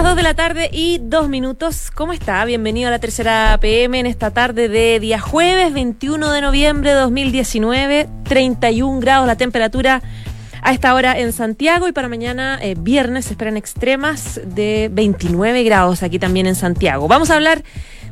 Las 2 de la tarde y 2 minutos. ¿Cómo está? Bienvenido a la tercera PM en esta tarde de día jueves 21 de noviembre de 2019. 31 grados la temperatura a esta hora en Santiago y para mañana eh, viernes se esperan extremas de 29 grados aquí también en Santiago. Vamos a hablar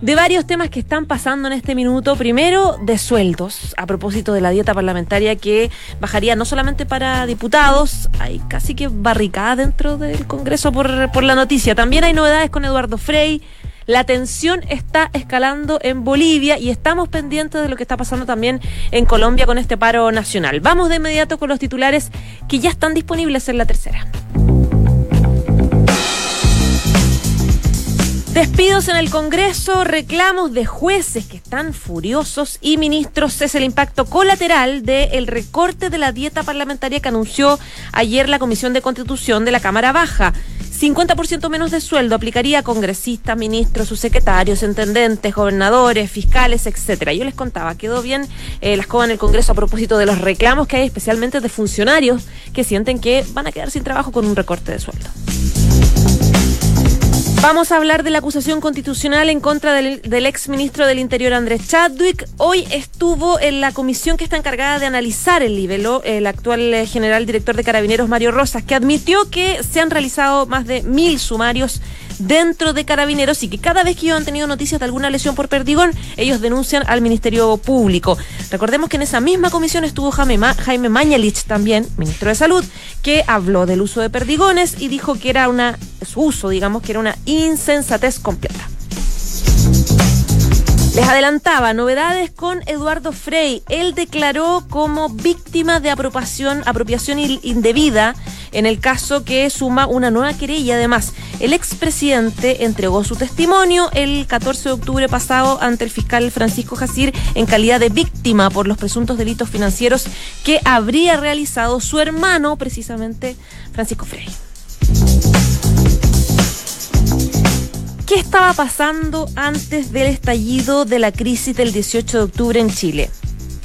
de varios temas que están pasando en este minuto. Primero, de sueldos, a propósito de la dieta parlamentaria que bajaría no solamente para diputados, hay casi que barricada dentro del Congreso por, por la noticia. También hay novedades con Eduardo Frey. La tensión está escalando en Bolivia y estamos pendientes de lo que está pasando también en Colombia con este paro nacional. Vamos de inmediato con los titulares que ya están disponibles en la tercera. Despidos en el Congreso, reclamos de jueces que están furiosos y ministros es el impacto colateral del recorte de la dieta parlamentaria que anunció ayer la Comisión de Constitución de la Cámara Baja. 50% menos de sueldo aplicaría a congresistas, ministros, subsecretarios, intendentes, gobernadores, fiscales, etcétera. Yo les contaba, quedó bien eh, las cosas en el Congreso a propósito de los reclamos que hay especialmente de funcionarios que sienten que van a quedar sin trabajo con un recorte de sueldo. Vamos a hablar de la acusación constitucional en contra del, del ex ministro del Interior Andrés Chadwick. Hoy estuvo en la comisión que está encargada de analizar el libelo el actual eh, general director de Carabineros Mario Rosas, que admitió que se han realizado más de mil sumarios dentro de Carabineros y que cada vez que ellos han tenido noticias de alguna lesión por perdigón, ellos denuncian al Ministerio Público. Recordemos que en esa misma comisión estuvo Jaime, Ma Jaime Mañalich también, ministro de Salud, que habló del uso de perdigones y dijo que era una, su uso, digamos, que era una insensatez completa. Les adelantaba novedades con Eduardo Frey. Él declaró como víctima de apropiación, apropiación indebida en el caso que suma una nueva querella. Además, el expresidente entregó su testimonio el 14 de octubre pasado ante el fiscal Francisco Jacir en calidad de víctima por los presuntos delitos financieros que habría realizado su hermano, precisamente Francisco Frey. ¿Qué estaba pasando antes del estallido de la crisis del 18 de octubre en Chile?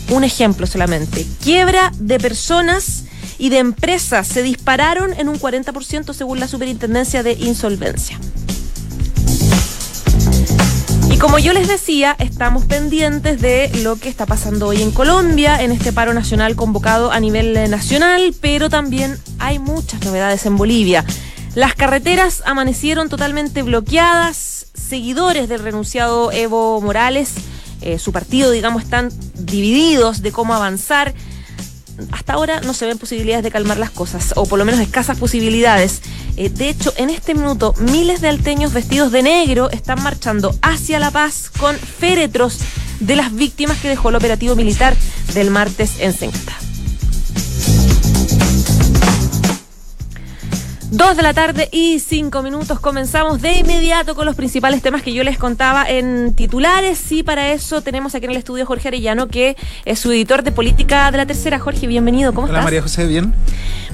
Un ejemplo solamente. Quiebra de personas y de empresas se dispararon en un 40% según la Superintendencia de Insolvencia. Y como yo les decía, estamos pendientes de lo que está pasando hoy en Colombia, en este paro nacional convocado a nivel nacional, pero también hay muchas novedades en Bolivia. Las carreteras amanecieron totalmente bloqueadas. Seguidores del renunciado Evo Morales, eh, su partido, digamos, están divididos de cómo avanzar. Hasta ahora no se ven posibilidades de calmar las cosas, o por lo menos escasas posibilidades. Eh, de hecho, en este minuto, miles de alteños vestidos de negro están marchando hacia La Paz con féretros de las víctimas que dejó el operativo militar del martes en Sencata. Dos de la tarde y cinco minutos. Comenzamos de inmediato con los principales temas que yo les contaba en titulares. Y para eso tenemos aquí en el estudio Jorge Arellano, que es su editor de política de la tercera. Jorge, bienvenido. ¿Cómo Hola, estás? María José, bien.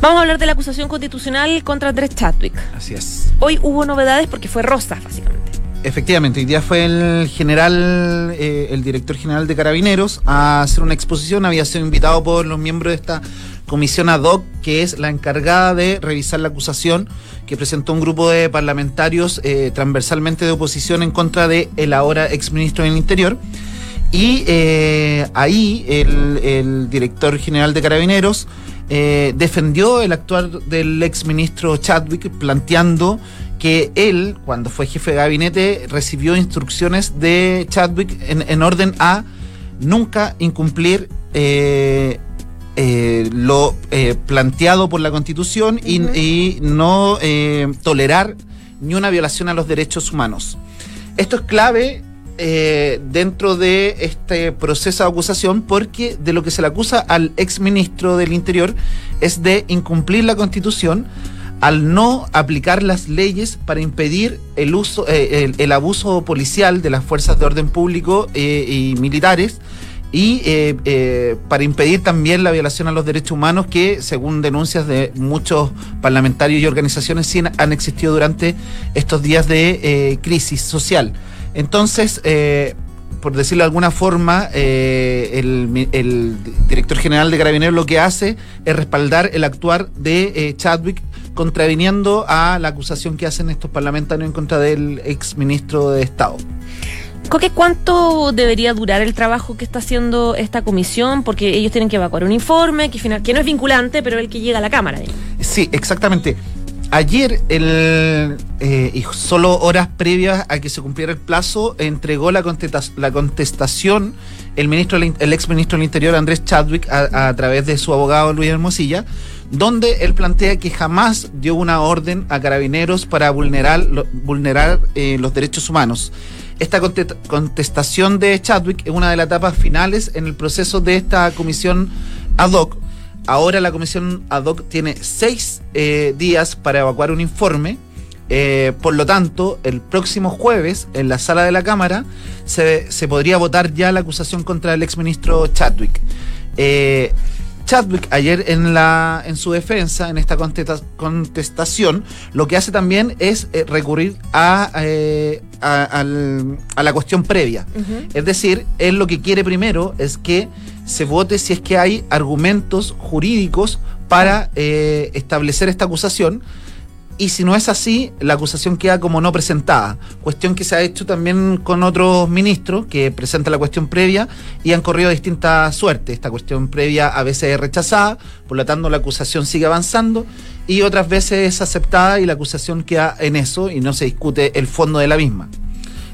Vamos a hablar de la acusación constitucional contra Andrés Chadwick. Así es. Hoy hubo novedades porque fue Rosa, básicamente. Efectivamente, hoy día fue el general, eh, el director general de Carabineros a hacer una exposición. Había sido invitado por los miembros de esta comisión ad hoc, que es la encargada de revisar la acusación que presentó un grupo de parlamentarios eh, transversalmente de oposición en contra de el ahora exministro del Interior. Y eh, ahí el, director general de Carabineros eh, defendió el actuar del exministro Chadwick, planteando que él, cuando fue jefe de gabinete, recibió instrucciones de Chadwick en, en orden a nunca incumplir eh, eh, lo eh, planteado por la Constitución y, no eh, tolerar ni una violación a los derechos humanos. Esto es clave dentro de este proceso de acusación porque de lo que se le acusa al exministro del Interior es de incumplir la Constitución al no aplicar las leyes para impedir el uso, el, el abuso policial de las fuerzas de orden público y militares y eh, eh, para impedir también la violación a los derechos humanos que, según denuncias de muchos parlamentarios y organizaciones, sí han existido durante estos días de eh, crisis social. Entonces, por decirlo de alguna forma, el, el, director general de Carabineros lo que hace es respaldar el actuar de Chadwick contraviniendo a la acusación que hacen estos parlamentarios en contra del ex ministro de Estado. Coque, ¿cuánto debería durar el trabajo que está haciendo esta comisión? Porque ellos tienen que evacuar un informe que, final, que no es vinculante, pero el que llega a la Cámara. Sí, exactamente. Ayer, el, eh, y solo horas previas a que se cumpliera el plazo, entregó la, la contestación el, ministro, el ex ministro del Interior, Andrés Chadwick, a, través de su abogado Luis Hermosilla, donde él plantea que jamás dio una orden a carabineros para vulnerar, vulnerar eh, los derechos humanos. Esta contestación de Chadwick es una de las etapas finales en el proceso de esta comisión ad hoc. Ahora la comisión ad hoc tiene seis eh, días para evacuar un informe. Eh, por lo tanto, el próximo jueves, en la sala de la Cámara, se, se podría votar ya la acusación contra el exministro Chadwick. Eh, Chadwick ayer en, la, en su defensa, en esta contestación, lo que hace también es eh, recurrir a, eh, a, la cuestión previa. Es decir, él lo que quiere primero es que se vote si es que hay argumentos jurídicos para eh, establecer esta acusación y si no es así, la acusación queda como no presentada. Cuestión que se ha hecho también con otros ministros que presentan la cuestión previa y han corrido distintas suertes. Esta cuestión previa a veces es rechazada, por lo tanto la acusación sigue avanzando y otras veces es aceptada y la acusación queda en eso y no se discute el fondo de la misma.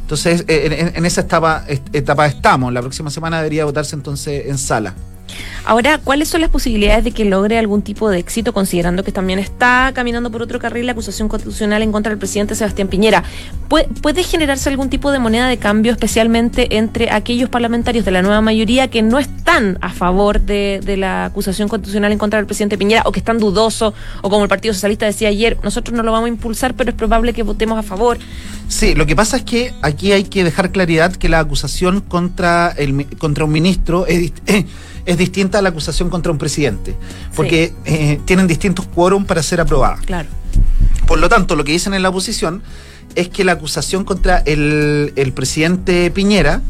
Entonces, en, esa etapa estamos. La próxima semana debería votarse entonces en sala. Ahora, ¿cuáles son las posibilidades de que logre algún tipo de éxito, considerando que también está caminando por otro carril la acusación constitucional en contra del presidente Sebastián Piñera? ¿Puede, generarse algún tipo de moneda de cambio, especialmente entre aquellos parlamentarios de la nueva mayoría que no están a favor de, la acusación constitucional en contra del presidente Piñera o que están dudosos, o como el Partido Socialista decía ayer, nosotros no lo vamos a impulsar, pero es probable que votemos a favor? Sí, lo que pasa es que aquí hay que dejar claridad que la acusación contra, el, contra un ministro es... es distinta a la acusación contra un presidente, porque eh, tienen distintos quórum para ser aprobada. Claro. Por lo tanto, lo que dicen en la oposición es que la acusación contra el, presidente Piñera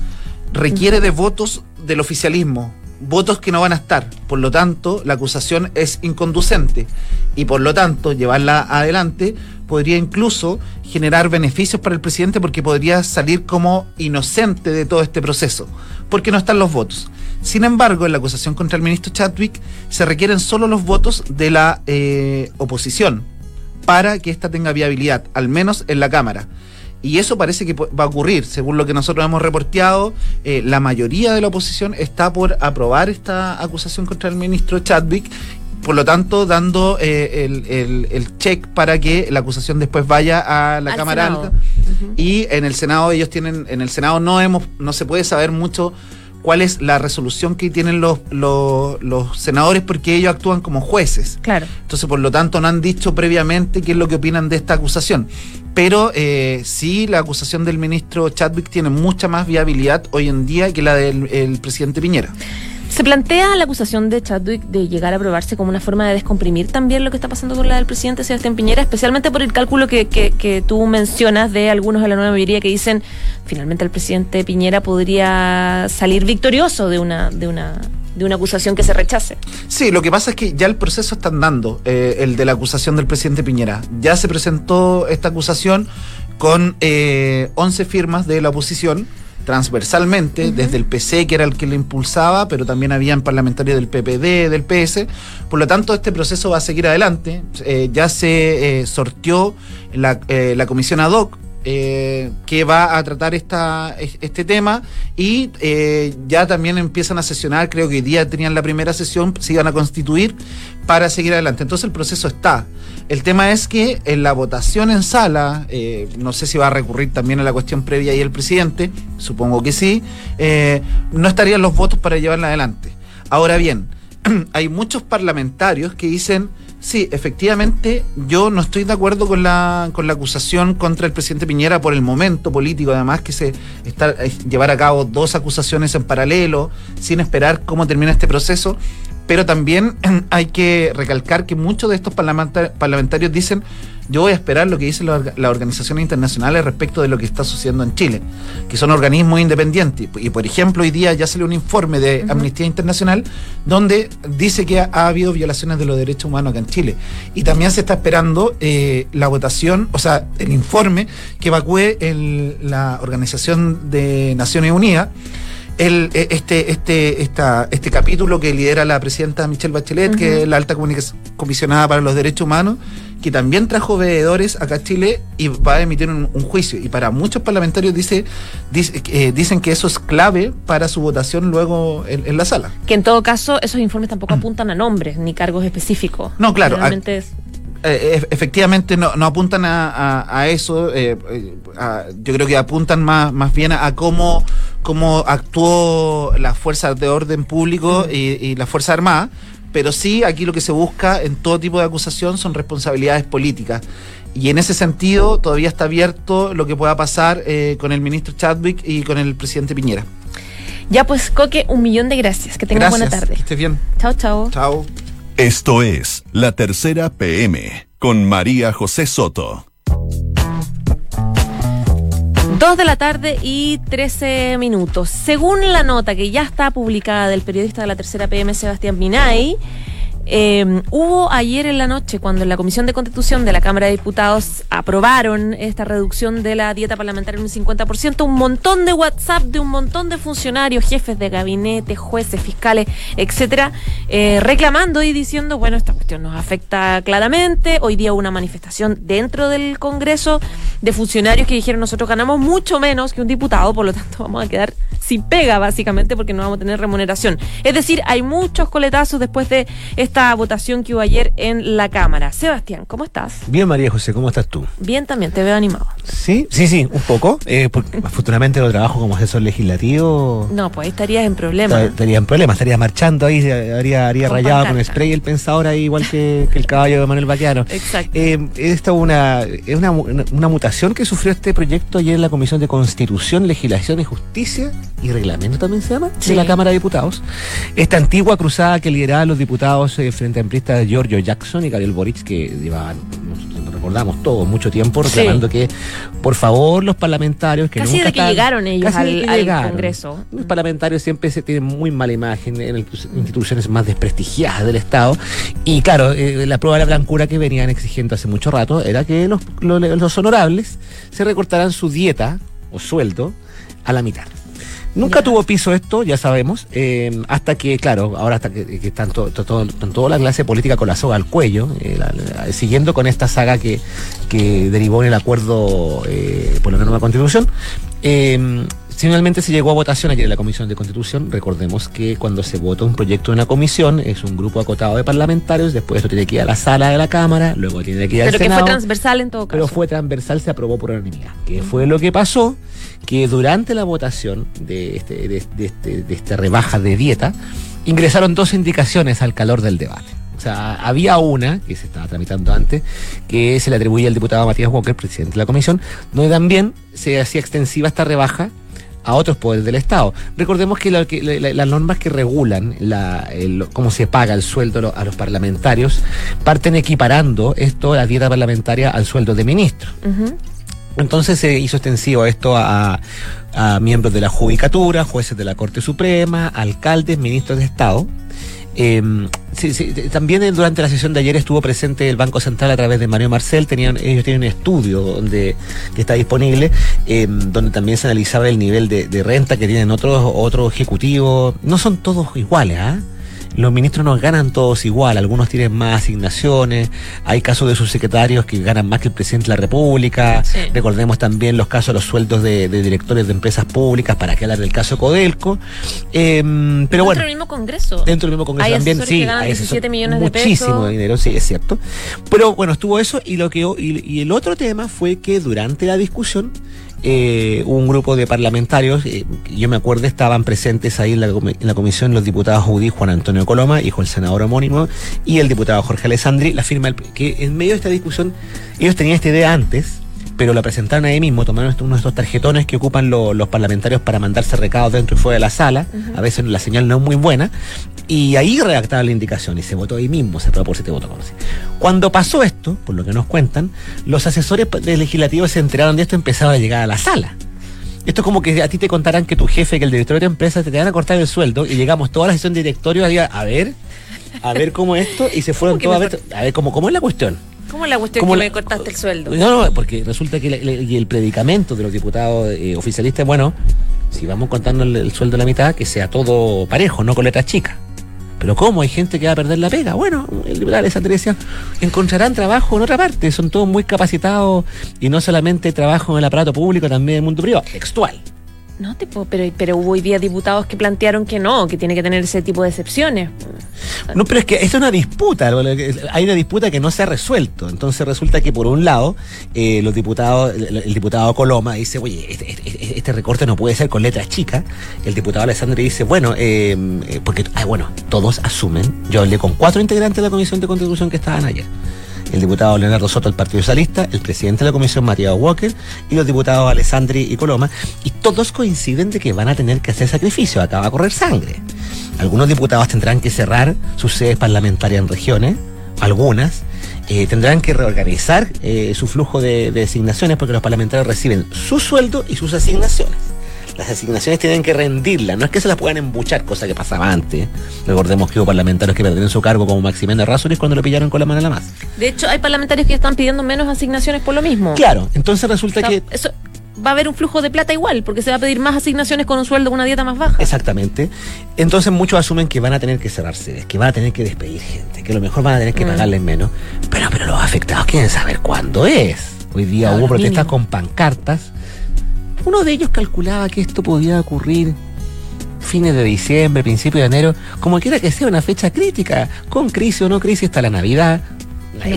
requiere de votos del oficialismo, votos que no van a estar. Por lo tanto, la acusación es inconducente y por lo tanto, llevarla adelante podría incluso generar beneficios para el presidente porque podría salir como inocente de todo este proceso, porque no están los votos. Sin embargo, en la acusación contra el ministro Chadwick se requieren solo los votos de la eh, oposición para que ésta tenga viabilidad, al menos en la Cámara. Y eso parece que va a ocurrir, según lo que nosotros hemos reporteado, eh, la mayoría de la oposición está por aprobar esta acusación contra el ministro Chadwick por lo tanto, dando eh, el, check para que la acusación después vaya a la Cámara Alta. Y en el Senado ellos tienen, en el Senado no hemos, no se puede saber mucho cuál es la resolución que tienen los, los, senadores porque ellos actúan como jueces. Claro. Entonces, por lo tanto, no han dicho previamente qué es lo que opinan de esta acusación. Pero eh, sí, la acusación del ministro Chadwick tiene mucha más viabilidad hoy en día que la del presidente Piñera. ¿Se plantea la acusación de Chadwick de llegar a aprobarse como una forma de descomprimir también lo que está pasando con la del presidente Sebastián Piñera, especialmente por el cálculo que, que, tú mencionas de algunos de la nueva mayoría que dicen finalmente el presidente Piñera podría salir victorioso de una, de una de una acusación que se rechace. Sí, lo que pasa es que ya el proceso está andando, eh, el de la acusación del presidente Piñera. Ya se presentó esta acusación con eh, 11 firmas de la oposición transversalmente, desde el PC, que era el que lo impulsaba, pero también habían parlamentarios del PPD, del PS. Por lo tanto, este proceso va a seguir adelante. Eh, ya se eh, sortió la, eh, la comisión ad hoc eh, que va a tratar este tema y eh, ya también empiezan a sesionar, creo que hoy día tenían la primera sesión, se iban a constituir para seguir adelante. Entonces el proceso está. El tema es que en la votación en sala, eh, no sé si va a recurrir también a la cuestión previa y el presidente, supongo que sí, no estarían los votos para llevarla adelante. Ahora bien, hay muchos parlamentarios que dicen Sí, efectivamente, yo no estoy de acuerdo con la, con la acusación contra el presidente Piñera por el momento político, además que se está eh, llevar a cabo dos acusaciones en paralelo, sin esperar cómo termina este proceso. Pero también hay que recalcar que muchos de estos parlamentarios dicen yo voy a esperar lo que dicen las organizaciones internacionales respecto de lo que está sucediendo en Chile, que son organismos independientes. Y por ejemplo, hoy día ya salió un informe de Amnistía Internacional donde dice que ha, habido violaciones de los derechos humanos acá en Chile. Y también se está esperando eh, la votación, o sea, el informe que evacúe la Organización de Naciones Unidas. El, e, este, este, esta, este capítulo que lidera la presidenta Michelle Bachelet, que es la alta comisionada para los derechos humanos, que también trajo veedores acá a Chile y va a emitir un, juicio. Y para muchos parlamentarios dice, eh, dicen que eso es clave para su votación luego en, la sala. Que en todo caso esos informes tampoco apuntan a nombres ni cargos específicos. No, claro. Eh, efectivamente no, apuntan a, eso. Eh, yo creo que apuntan más, más bien a, cómo, cómo actuó las fuerzas de orden público y, y la Fuerza Armada pero sí aquí lo que se busca en todo tipo de acusación son responsabilidades políticas. Y en ese sentido todavía está abierto lo que pueda pasar eh, con el ministro Chadwick y con el presidente Piñera. Ya pues, Coque, un millón de gracias. Que tengas buena tarde. Que estés bien. Chao, chao. Chao. Esto es La Tercera PM con María José Soto. Dos de la tarde y 13 minutos. Según la nota que ya está publicada del periodista de la tercera PM, Sebastián Minay, eh, hubo ayer en la noche, cuando en la Comisión de Constitución de la Cámara de Diputados aprobaron esta reducción de la dieta parlamentaria en un 50%, un montón de WhatsApp de un montón de funcionarios, jefes de gabinete, jueces, fiscales, etcétera, eh, reclamando y diciendo, bueno, esta cuestión nos afecta claramente. Hoy día hubo una manifestación dentro del Congreso de funcionarios que dijeron nosotros ganamos mucho menos que un diputado, por lo tanto vamos a quedar sin pega, básicamente, porque no vamos a tener remuneración. Es decir, hay muchos coletazos después de esta votación que hubo ayer en la Cámara. Sebastián, ¿cómo estás? Bien, María José, ¿cómo estás tú? Bien también, te veo animado. Sí, sí, sí, un poco. Eh, porque afortunadamente lo trabajo como asesor legislativo. No, pues ahí estarías en problemas. Estaría en problemas, estaría marchando ahí, haría, haría rayado con spray el pensador ahí, igual que, el caballo de Manuel Baquiano. Exacto. Eh, esta una, es una, una, mutación que sufrió este proyecto ayer en la Comisión de Constitución, Legislación y Justicia y Reglamento también se llama, de la Cámara de Diputados. Esta antigua cruzada que lideraban los diputados eh, frente a empleistas Giorgio Jackson y Gabriel Boric, que llevaban, recordamos todos, mucho tiempo reclamando que, por favor, los parlamentarios que casi nunca de que llegaron ellos al, Congreso. Los parlamentarios siempre se tienen muy mala imagen en instituciones más desprestigiadas del Estado. Y claro, eh, la prueba de la blancura que venían exigiendo hace mucho rato era que los, los honorables se recortaran su dieta o sueldo a la mitad. Nunca tuvo piso esto, ya sabemos, eh, hasta que, claro, ahora hasta que, que están toda la clase política con la soga al cuello, eh, siguiendo con esta saga que, que derivó en el acuerdo eh, por la nueva constitución. Finalmente se llegó a votación ayer en la Comisión de Constitución. Recordemos que cuando se vota un proyecto en una comisión es un grupo acotado de parlamentarios, después esto tiene que ir a la sala de la Cámara, luego tiene que ir al Senado. Pero que fue transversal en todo caso. Pero fue transversal, se aprobó por unanimidad. Que fue lo que pasó, que durante la votación de, este, de, este, de esta rebaja de dieta, ingresaron dos indicaciones al calor del debate. O sea, había una, que se estaba tramitando antes, que se le atribuía al diputado Matías Walker, presidente de la comisión, donde también se hacía extensiva esta rebaja a otros poderes del Estado. Recordemos que, las normas que regulan la, cómo se paga el sueldo a los parlamentarios parten equiparando esto, la dieta parlamentaria, al sueldo de ministro. Entonces se hizo extensivo esto a, a miembros de la Judicatura, jueces de la Corte Suprema, alcaldes, ministros de Estado. Sí, también durante la sesión de ayer estuvo presente el Banco Central a través de Mario Marcel. Tenían, ellos tienen un estudio donde, que está disponible, eh, donde también se analizaba el nivel de, de, renta que tienen otros, otros ejecutivos. No son todos iguales, ¿ah? Los ministros no ganan todos igual, algunos tienen más asignaciones, hay casos de subsecretarios que ganan más que el presidente de la República, recordemos también los casos de los sueldos de, directores de empresas públicas, para que hablar del caso Codelco, Em, pero Dentro bueno. del mismo Congreso. Dentro del mismo Congreso Hay también, sí. que ganan hay 17 millones de muchísimo pesos. dinero, sí, es cierto. Pero bueno, estuvo eso y lo que y, y el otro tema fue que durante la discusión eh, un grupo de parlamentarios, eh, yo me acuerdo, estaban presentes ahí en la, en la comisión los diputados Judí, Juan Antonio Coloma, hijo del senador homónimo, y el diputado Jorge Alessandri, la firma que en medio de esta discusión, ellos tenían esta idea antes, pero la presentaron ahí mismo, tomaron uno de estos tarjetones que ocupan lo- los parlamentarios para mandarse recados dentro y fuera de la sala, a veces la señal no es muy buena, y ahí redactaban la indicación y se votó ahí mismo, se aprobó por siete votos. contra. Cuando pasó esto, por lo que nos cuentan, los asesores legislativos se enteraron de esto y empezaron a llegar a la sala. Esto es como que a ti te contaran que tu jefe, que el director de tu empresa, te, te van a cortar el sueldo y llegamos toda la sesión de directorio a, a ver, a ver cómo esto y se fueron ¿Cómo que todos a ver, a ver cómo, cómo es la cuestión. ¿Cómo es la cuestión ¿Cómo que la- me cortaste el sueldo? No, no, porque resulta que y el predicamento de los diputados eh, oficialistas, bueno, si vamos contando el, el sueldo a la mitad, que sea todo parejo, no con letras chicas. Pero ¿cómo? Hay gente que va a perder la pega. Bueno, el diputado Alessandri decía, encontrarán trabajo en otra parte, son todos muy capacitados y no solamente trabajo en el aparato público, también en el mundo privado. Textual. No, pero, pero hubo hoy día diputados que plantearon que no, que tiene que tener ese tipo de excepciones. No, pero es que es una disputa, hay una disputa que no se ha resuelto. Entonces resulta que por un lado, eh, los diputados, el, diputado Coloma dice, oye, este, este- este recorte no puede ser con letras chicas. El diputado Alessandri dice, bueno, eh, eh, porque, ah, bueno, todos asumen. Yo hablé con cuatro integrantes de la Comisión de Constitución que estaban ayer. El diputado Leonardo Soto del Partido Socialista, el presidente de la Comisión Matías Walker y los diputados Alessandri y Coloma, y todos coinciden de que van a tener que hacer sacrificio, acá va a correr sangre. Algunos diputados tendrán que cerrar sus sedes parlamentarias en regiones, algunas eh, tendrán que reorganizar eh, su flujo de, de asignaciones porque los parlamentarios reciben su sueldo y sus asignaciones. Las asignaciones tienen que rendirlas, no es que se las puedan embuchar, cosa que pasaba antes. Recordemos que hubo parlamentarios que perdieron su cargo como Maximiliano Razzoris cuando lo pillaron con la mano en la masa. De hecho, hay parlamentarios que están pidiendo menos asignaciones por lo mismo. Claro, entonces resulta O sea, que eso, va a haber un flujo de plata igual, porque se va a pedir más asignaciones con un sueldo, una dieta más baja. Exactamente. Entonces muchos asumen que van a tener que cerrar sedes, que van a tener que despedir gente, que a lo mejor van a tener que Mm. pagarles menos. Pero, pero los afectados quieren saber cuándo es. Hoy día Claro, hubo protestas mínimo. con pancartas. Uno de ellos calculaba que esto podía ocurrir fines de diciembre, principio de enero, como quiera que sea una fecha crítica, con crisis o no crisis, está la Navidad. Ahí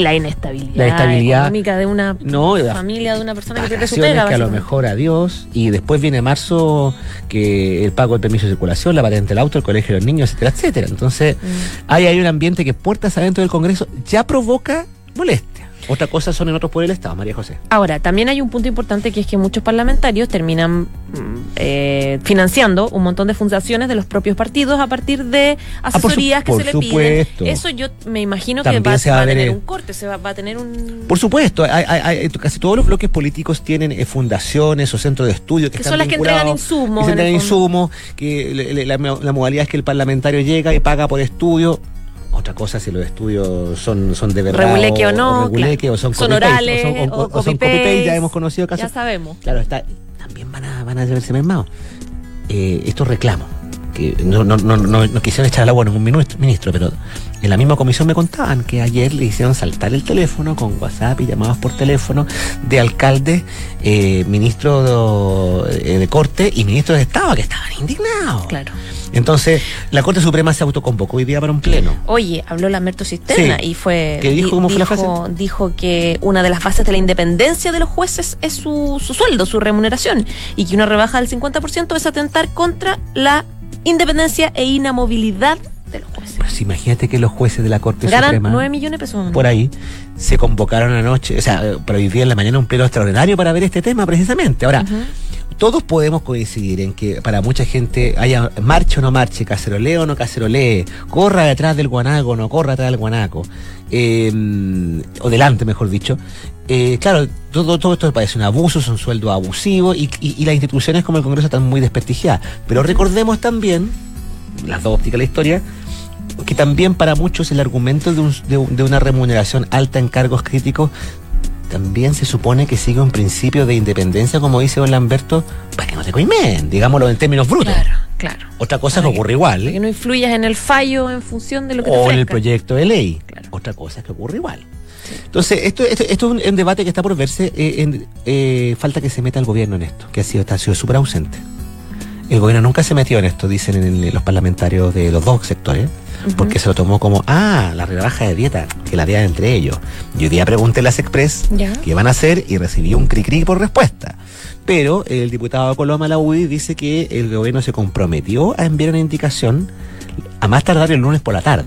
la inestabilidad, La estabilidad. económica de una No, familia, de una persona que pierde su vacaciones pega. que a lo mejor adiós y después viene marzo que el pago del permiso de circulación, la patente del auto, el colegio de los niños, etcétera, etcétera. Entonces, Mm. hay, hay un ambiente que puertas adentro del Congreso ya provoca molestia. Otra cosa son en otros poderes del Estado, María José. Ahora, también hay un punto importante que es que muchos parlamentarios terminan mm, eh, financiando un montón de fundaciones de los propios partidos a partir de Ah, por su- asesorías que por se le supuesto. piden. Eso yo me imagino También que va, se va va a tener un corte, se va, va a tener un... Por supuesto, hay- hay- hay- casi todos los bloques políticos tienen eh, fundaciones o centros de estudio que, Que están son las que entregan insumos, que en entregan insumos, que le- le- la, la modalidad es que el parlamentario llega y paga por estudio. Otra cosa si los estudios son, son de verdad. Reguleque o no, reguleque, claro. o son, Son orales, o son, o o son ya hemos conocido casos. Ya sabemos. Claro, está, también van a, van a verse mermados. Eh, estos reclamos, que no, no, no, no, quisieron echar al agua a ningún ministro, ministro, pero en la misma comisión me contaban que ayer le hicieron saltar el teléfono con WhatsApp y llamadas por teléfono de alcaldes, eh, ministros de, eh, de Corte y ministros de Estado que estaban indignados. Claro. Entonces, la Corte Suprema se autoconvocó hoy día para un pleno. Oye, habló Lamberto Cisterna Sí. y fue. ¿Qué dijo? di- ¿Cómo fue la dijo, dijo que una de las bases de la independencia de los jueces es su, su sueldo, su remuneración. Y que una rebaja del 50% es atentar contra la independencia e inamovilidad de los jueces. Pues imagínate que los jueces de la Corte Ganan Suprema. 9 millones de pesos. por ahí, se convocaron anoche, o sea, para hoy día en la mañana un pleno extraordinario para ver este tema precisamente. Ahora. Todos podemos coincidir en que para mucha gente haya marche o no marche, cacerolee o no cacerolee, corra detrás del guanaco o no corra detrás del guanaco, eh, o delante, mejor dicho. Eh, claro, todo, todo esto parece un abuso, son sueldos abusivos y, y- y las instituciones como el Congreso están muy desprestigiadas. Pero recordemos también, las dos ópticas de la historia, que también para muchos el argumento de, un- de un- de una remuneración alta en cargos críticos también se supone que sigue un principio de independencia, como dice don Lamberto, para que no te coimen, digámoslo en términos brutos. Claro, claro. Otra cosa Para que que- ocurre igual, que no influyas en el fallo en función de lo que te o en el proyecto de ley. Claro. Otra cosa es que ocurre igual. Entonces, esto, esto, esto es un, un debate que está por verse. eh, en- eh, falta que se meta el gobierno en esto, que ha sido, está- ha sido súper ausente. El gobierno nunca se metió en esto, dicen en el- los parlamentarios de los dos sectores, porque se lo tomó como, ah, la rebaja de dieta, que la había entre ellos. Yo hoy día pregunté en las Express Ya. qué van a hacer y recibí un cri-cri por respuesta. Pero el diputado Coloma la UDI dice que el gobierno se comprometió a enviar una indicación a más tardar el lunes por la tarde.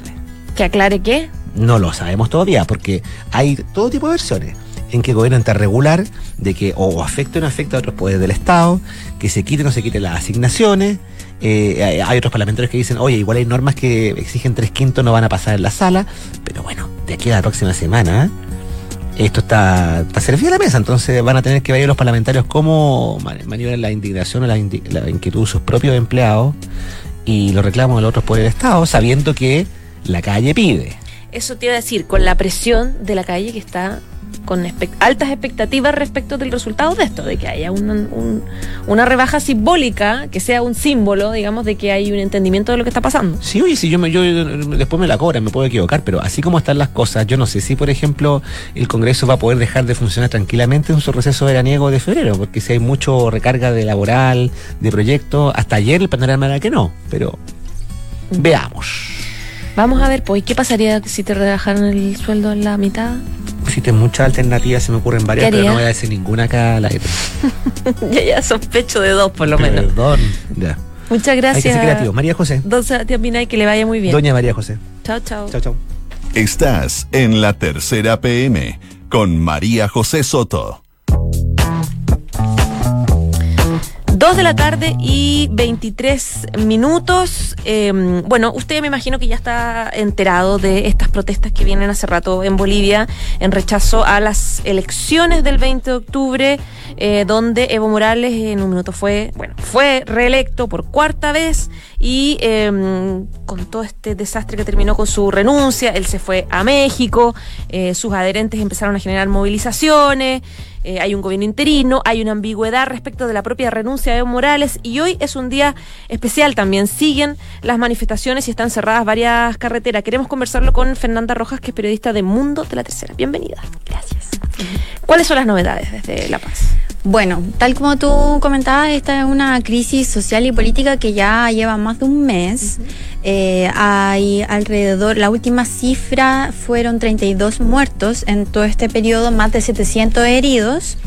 Que aclare qué. No lo sabemos todavía, porque hay todo tipo de versiones en que gobierno está regular de que o afecta o no afecta a otros poderes del Estado, que se quite o no se quiten las asignaciones. Eh, hay- otros parlamentarios que dicen, oye, igual hay normas que exigen tres quintos, no van a pasar en la sala, pero bueno, de aquí a la próxima semana esto está, está servido a la mesa, entonces van a tener que ver los parlamentarios cómo mani- maniobran la indignación o la, indi- la inquietud de sus propios empleados y los reclamos de los otros poderes del Estado, sabiendo que la calle pide. Eso te iba a decir, con la presión de la calle que está con altas expectativas respecto del resultado de esto, de que haya un- un- una rebaja simbólica, que sea un símbolo, digamos, de que hay un entendimiento de lo que está pasando. Sí, oye, si yo, me, yo después me la cobran, me puedo equivocar, pero así como están las cosas, yo no sé si, por ejemplo, el Congreso va a poder dejar de funcionar tranquilamente en su receso veraniego de febrero, porque si hay mucho recarga de laboral, de proyectos, hasta ayer el panorama era que no, pero veamos. Vamos a ver, pues, ¿qué pasaría si te rebajaran el sueldo en la mitad? Existen muchas alternativas, se me ocurren varias, ¿Qué pero no voy a decir ninguna acá al aire. ya, ya sospecho de dos, por lo menos. Perdón. Ya. Muchas Hay que gracias. ser creativo. María José. Don Sebastián Pinay, que le vaya muy bien. Doña María José. Chao, chao. Chao, chao. Estás en la tercera PM con María José Soto. Dos de la tarde y 23 minutos. Eh, bueno, usted me imagino que ya está enterado de estas protestas que vienen hace rato en Bolivia en rechazo a las elecciones del 20 de octubre, eh, donde Evo Morales en un minuto fue, bueno, fue reelecto por cuarta vez y eh, con todo este desastre que terminó con su renuncia, él se fue a México, eh, sus adherentes empezaron a generar movilizaciones. Eh, hay un gobierno interino, hay una ambigüedad respecto de la propia renuncia de Evo Morales y hoy es un día especial también. Siguen las manifestaciones y están cerradas varias carreteras. Queremos conversarlo con Fernanda Rojas, que es periodista de Mundo de la Tercera. Bienvenida. Gracias. ¿Cuáles son las novedades desde La Paz? Bueno, tal como tú comentabas, esta es una crisis social y política que ya lleva más de un mes. Eh, hay alrededor, la última cifra fueron 32 muertos en todo este periodo, más de 700 heridos.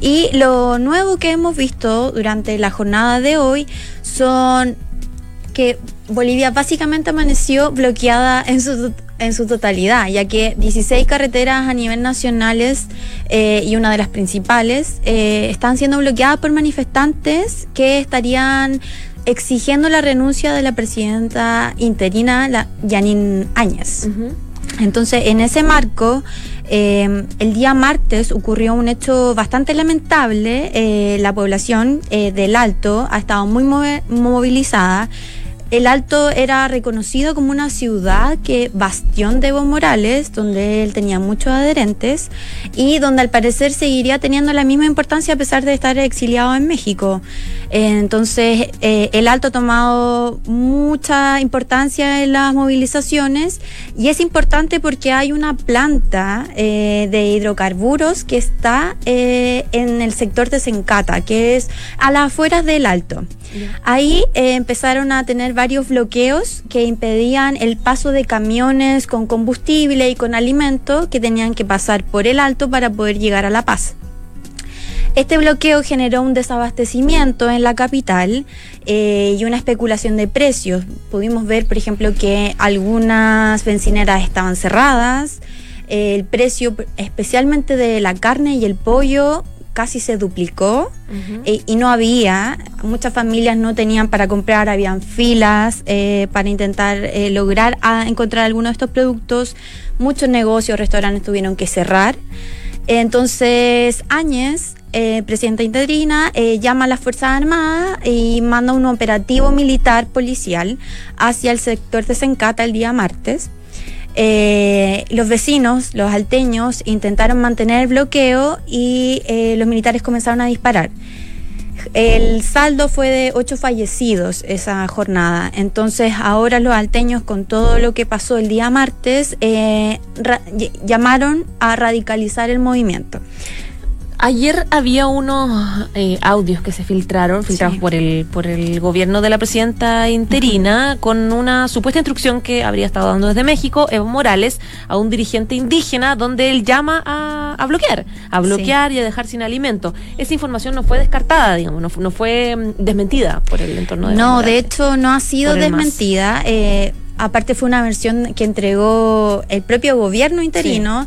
Y lo nuevo que hemos visto durante la jornada de hoy son que Bolivia básicamente amaneció bloqueada en su, en su totalidad, ya que 16 carreteras a nivel nacionales eh, y una de las principales eh, están siendo bloqueadas por manifestantes que estarían exigiendo la renuncia de la presidenta interina, la Janine Áñez. Entonces, en ese marco, eh, el día martes ocurrió un hecho bastante lamentable. Eh, la población eh, del Alto ha estado muy move- movilizada. El Alto era reconocido como una ciudad que bastión de Evo Morales, donde él tenía muchos adherentes y donde al parecer seguiría teniendo la misma importancia a pesar de estar exiliado en México. Eh, entonces, eh, el Alto ha tomado mucha importancia en las movilizaciones y es importante porque hay una planta eh, de hidrocarburos que está en el sector de Sencata, que es a las afueras del Alto. Ahí eh, empezaron a tener varios bloqueos que impedían el paso de camiones con combustible y con alimento que tenían que pasar por el alto para poder llegar a La Paz. Este bloqueo generó un desabastecimiento en la capital eh, y una especulación de precios. Pudimos ver, por ejemplo, que algunas bencineras estaban cerradas, el precio especialmente de la carne y el pollo casi se duplicó eh, y no había, muchas familias no tenían para comprar, habían filas eh, para intentar eh, lograr a- encontrar algunos de estos productos, muchos negocios, restaurantes tuvieron que cerrar. Entonces, Áñez, eh, presidenta interina, eh, llama a las Fuerzas Armadas y manda un operativo militar policial hacia el sector de Sencata el día martes. Eh, los vecinos, los alteños, intentaron mantener el bloqueo y eh, los militares comenzaron a disparar. El saldo fue de ocho fallecidos esa jornada. Entonces ahora los alteños con todo lo que pasó el día martes eh, llamaron a radicalizar el movimiento. Ayer había unos eh, audios que se filtraron, filtrados Sí. por el por el gobierno de la presidenta interina, con una supuesta instrucción que habría estado dando desde México Evo Morales a un dirigente indígena, donde él llama a, a bloquear, a bloquear y a dejar sin alimento. Esa información no fue descartada, digamos, no, no fue mm, desmentida por el entorno de Evo No, Morales. de hecho no ha sido desmentida. eh, aparte fue una versión que entregó el propio gobierno interino.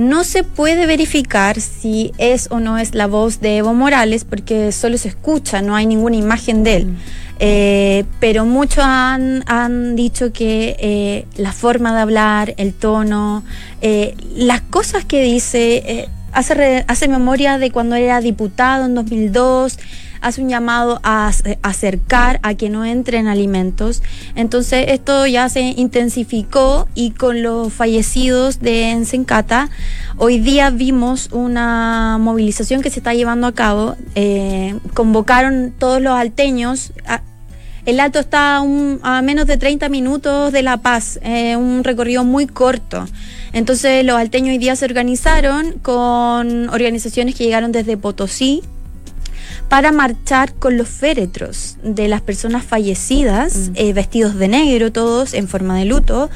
No se puede verificar si es o no es la voz de Evo Morales porque solo se escucha, no hay ninguna imagen de él. Mm. Eh, pero muchos han, han dicho que eh, la forma de hablar, el tono, eh, las cosas que dice, eh, hace, re- hace memoria de cuando era diputado en 2002, hace un llamado a ac- acercar a que no entren alimentos. Entonces esto ya se intensificó y con los fallecidos de Ensencata, hoy día vimos una movilización que se está llevando a cabo. Eh, convocaron todos los alteños. el alto está a menos de 30 minutos de La Paz, eh, un recorrido muy corto. Entonces los alteños hoy día se organizaron con organizaciones que llegaron desde Potosí para marchar con los féretros de las personas fallecidas, eh, vestidos de negro todos, en forma de luto,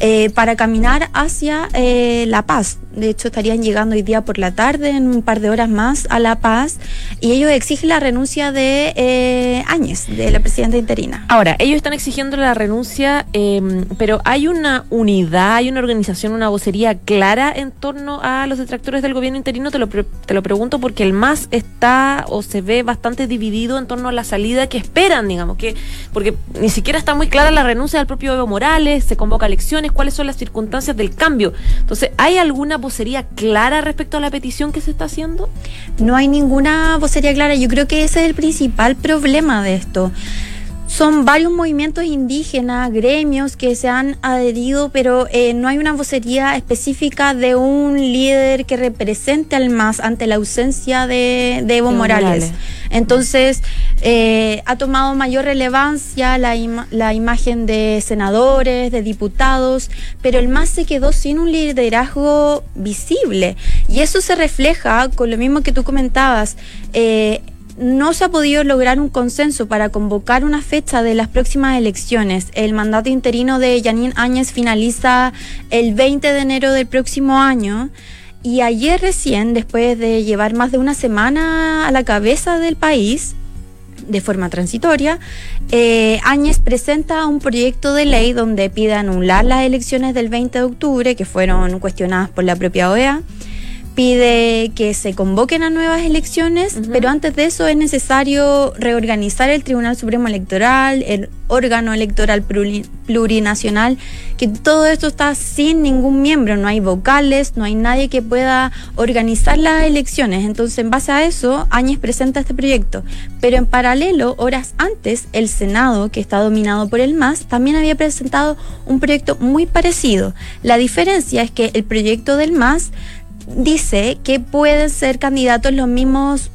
eh, para caminar hacia eh, La Paz. De hecho, estarían llegando hoy día por la tarde, en un par de horas más, a La Paz, y ellos exigen la renuncia de eh, Áñez, de la presidenta interina. Ahora, ellos están exigiendo la renuncia, eh, pero ¿hay una unidad, hay una organización, una vocería clara en torno a los detractores del gobierno interino? Te lo, te lo pregunto porque el MAS está o se ve bastante dividido en torno a la salida que esperan, digamos, que porque ni siquiera está muy clara la renuncia del propio Evo Morales, se convoca elecciones, cuáles son las circunstancias del cambio. Entonces, ¿hay alguna vocería clara respecto a la petición que se está haciendo? No hay ninguna vocería clara. Yo creo que ese es el principal problema de esto. Son varios movimientos indígenas, gremios que se han adherido, pero eh, no hay una vocería específica de un líder que represente al MAS ante la ausencia de, de Evo Evo Morales. Morales. Entonces, eh, ha tomado mayor relevancia la, ima- la imagen de senadores, de diputados, pero el MAS se quedó sin un liderazgo visible. Y eso se refleja con lo mismo que tú comentabas. eh, no se ha podido lograr un consenso para convocar una fecha de las próximas elecciones. El mandato interino de Janine Áñez finaliza el 20 de enero del próximo año. Y ayer recién, después de llevar más de una semana a la cabeza del país, de forma transitoria, eh, Áñez presenta un proyecto de ley donde pide anular las elecciones del 20 de octubre, que fueron cuestionadas por la propia OEA. Pide que se convoquen a nuevas elecciones, pero antes de eso es necesario reorganizar el Tribunal Supremo Electoral, el órgano electoral pluri- plurinacional, que todo esto está sin ningún miembro, no hay vocales, no hay nadie que pueda organizar las elecciones. Entonces, en base a eso, Áñez presenta este proyecto. Pero en paralelo, horas antes, el Senado, que está dominado por el MAS, también había presentado un proyecto muy parecido. La diferencia es que el proyecto del MAS dice que pueden ser candidatos los mismos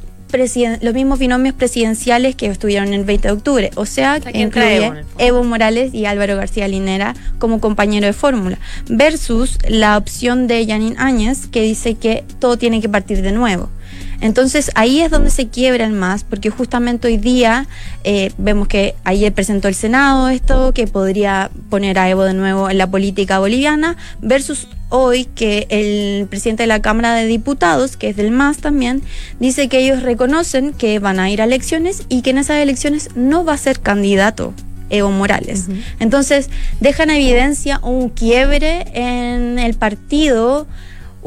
los mismos binomios presidenciales que estuvieron el 20 de octubre, o sea, sea, que incluye Evo Morales y Álvaro García Linera como compañero de fórmula, versus la opción de Janine Áñez que dice que todo tiene que partir de nuevo. Entonces ahí es donde se quiebra el más, porque justamente hoy día eh, vemos que ayer presentó el Senado esto, que podría poner a Evo de nuevo en la política boliviana, versus hoy que el presidente de la Cámara de Diputados, que es del MAS también, dice que ellos reconocen que van a ir a elecciones y que en esas elecciones no va a ser candidato Evo Morales. Ujú. Entonces, dejan en evidencia un quiebre en el partido.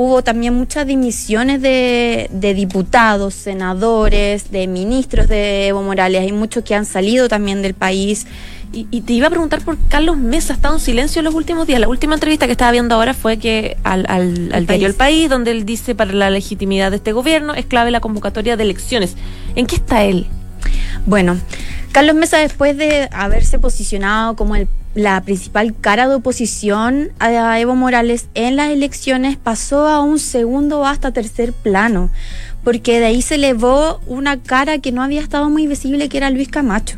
Hubo también muchas dimisiones de, de diputados, senadores, de ministros de Evo Morales. Hay muchos que han salido también del país. Y, y te iba a preguntar por Carlos Mesa, ha estado en silencio en los últimos días. La última entrevista que estaba viendo ahora fue que al, al, al diario El País, donde él dice para la legitimidad de este gobierno es clave la convocatoria de elecciones. ¿En qué está él? Bueno, Carlos Mesa, después de haberse posicionado como el- la principal cara de oposición a Evo Morales en las elecciones, pasó a un segundo o hasta tercer plano, porque de ahí se elevó una cara que no había estado muy visible, que era Luis Camacho.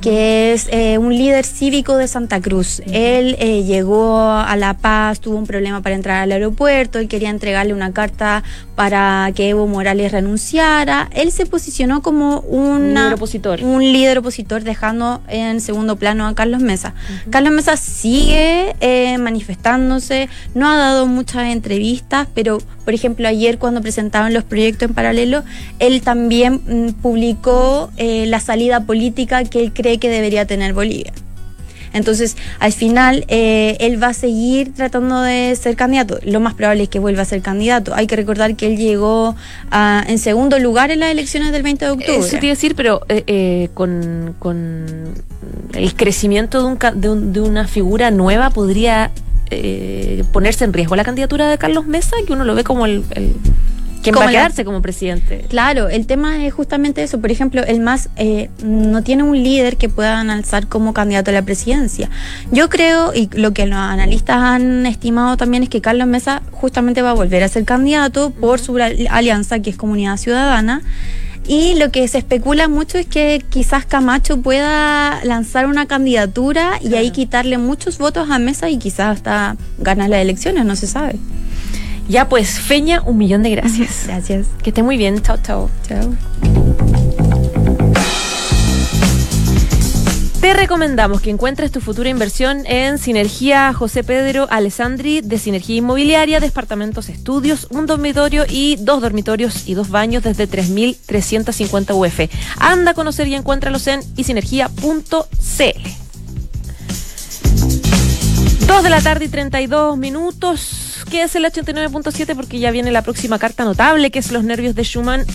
que es eh, un líder cívico de Santa Cruz. Él eh, llegó a La Paz, tuvo un problema para entrar al aeropuerto, él quería entregarle una carta para que Evo Morales renunciara. Él se posicionó como una, Un líder opositor. un líder opositor, dejando en segundo plano a Carlos Mesa. Carlos Mesa sigue eh, manifestándose, no ha dado muchas entrevistas, pero por ejemplo ayer cuando presentaban los proyectos en paralelo, él también mm, publicó eh, la salida política que él cree que debería tener Bolivia. Entonces, al final, eh, él va a seguir tratando de ser candidato. Lo más probable es que vuelva a ser candidato. Hay que recordar que él llegó a- en segundo lugar en las elecciones del 20 de octubre. Eso te iba a decir, pero eh, eh, con, con el crecimiento de, un, de, un- de una figura nueva podría eh, ponerse en riesgo la candidatura de Carlos Mesa, que uno lo ve como el, el quien va a la- quedarse como presidente. Claro, el tema es justamente eso. Por ejemplo, el MAS eh, no tiene un líder que puedan alzar como candidato a la presidencia. Yo creo, y lo que los analistas han estimado también es que Carlos Mesa justamente va a volver a ser candidato por su al- alianza, que es Comunidad Ciudadana. Y lo que se especula mucho es que quizás Camacho pueda lanzar una candidatura y ahí quitarle muchos votos a Mesa y quizás hasta ganar las elecciones, no se sabe. Ya pues, Feña, un millón de gracias. Gracias. Que esté muy bien. Chao, chao. Chao. Te recomendamos que encuentres tu futura inversión en Sinergia José Pedro Alessandri de Sinergia Inmobiliaria, departamentos estudios, un dormitorio y dos dormitorios y dos baños desde 3.350 UF. Anda a conocer y encuéntralos en isinergia.cl. 2 de la tarde y 32 minutos. Quédese el 89.7 porque ya viene la próxima carta notable, que es los nervios de Schumann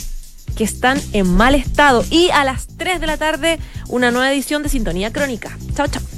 que están en mal estado. Y a las 3 de la tarde, una nueva edición de Sintonía Crónica. Chao, chao.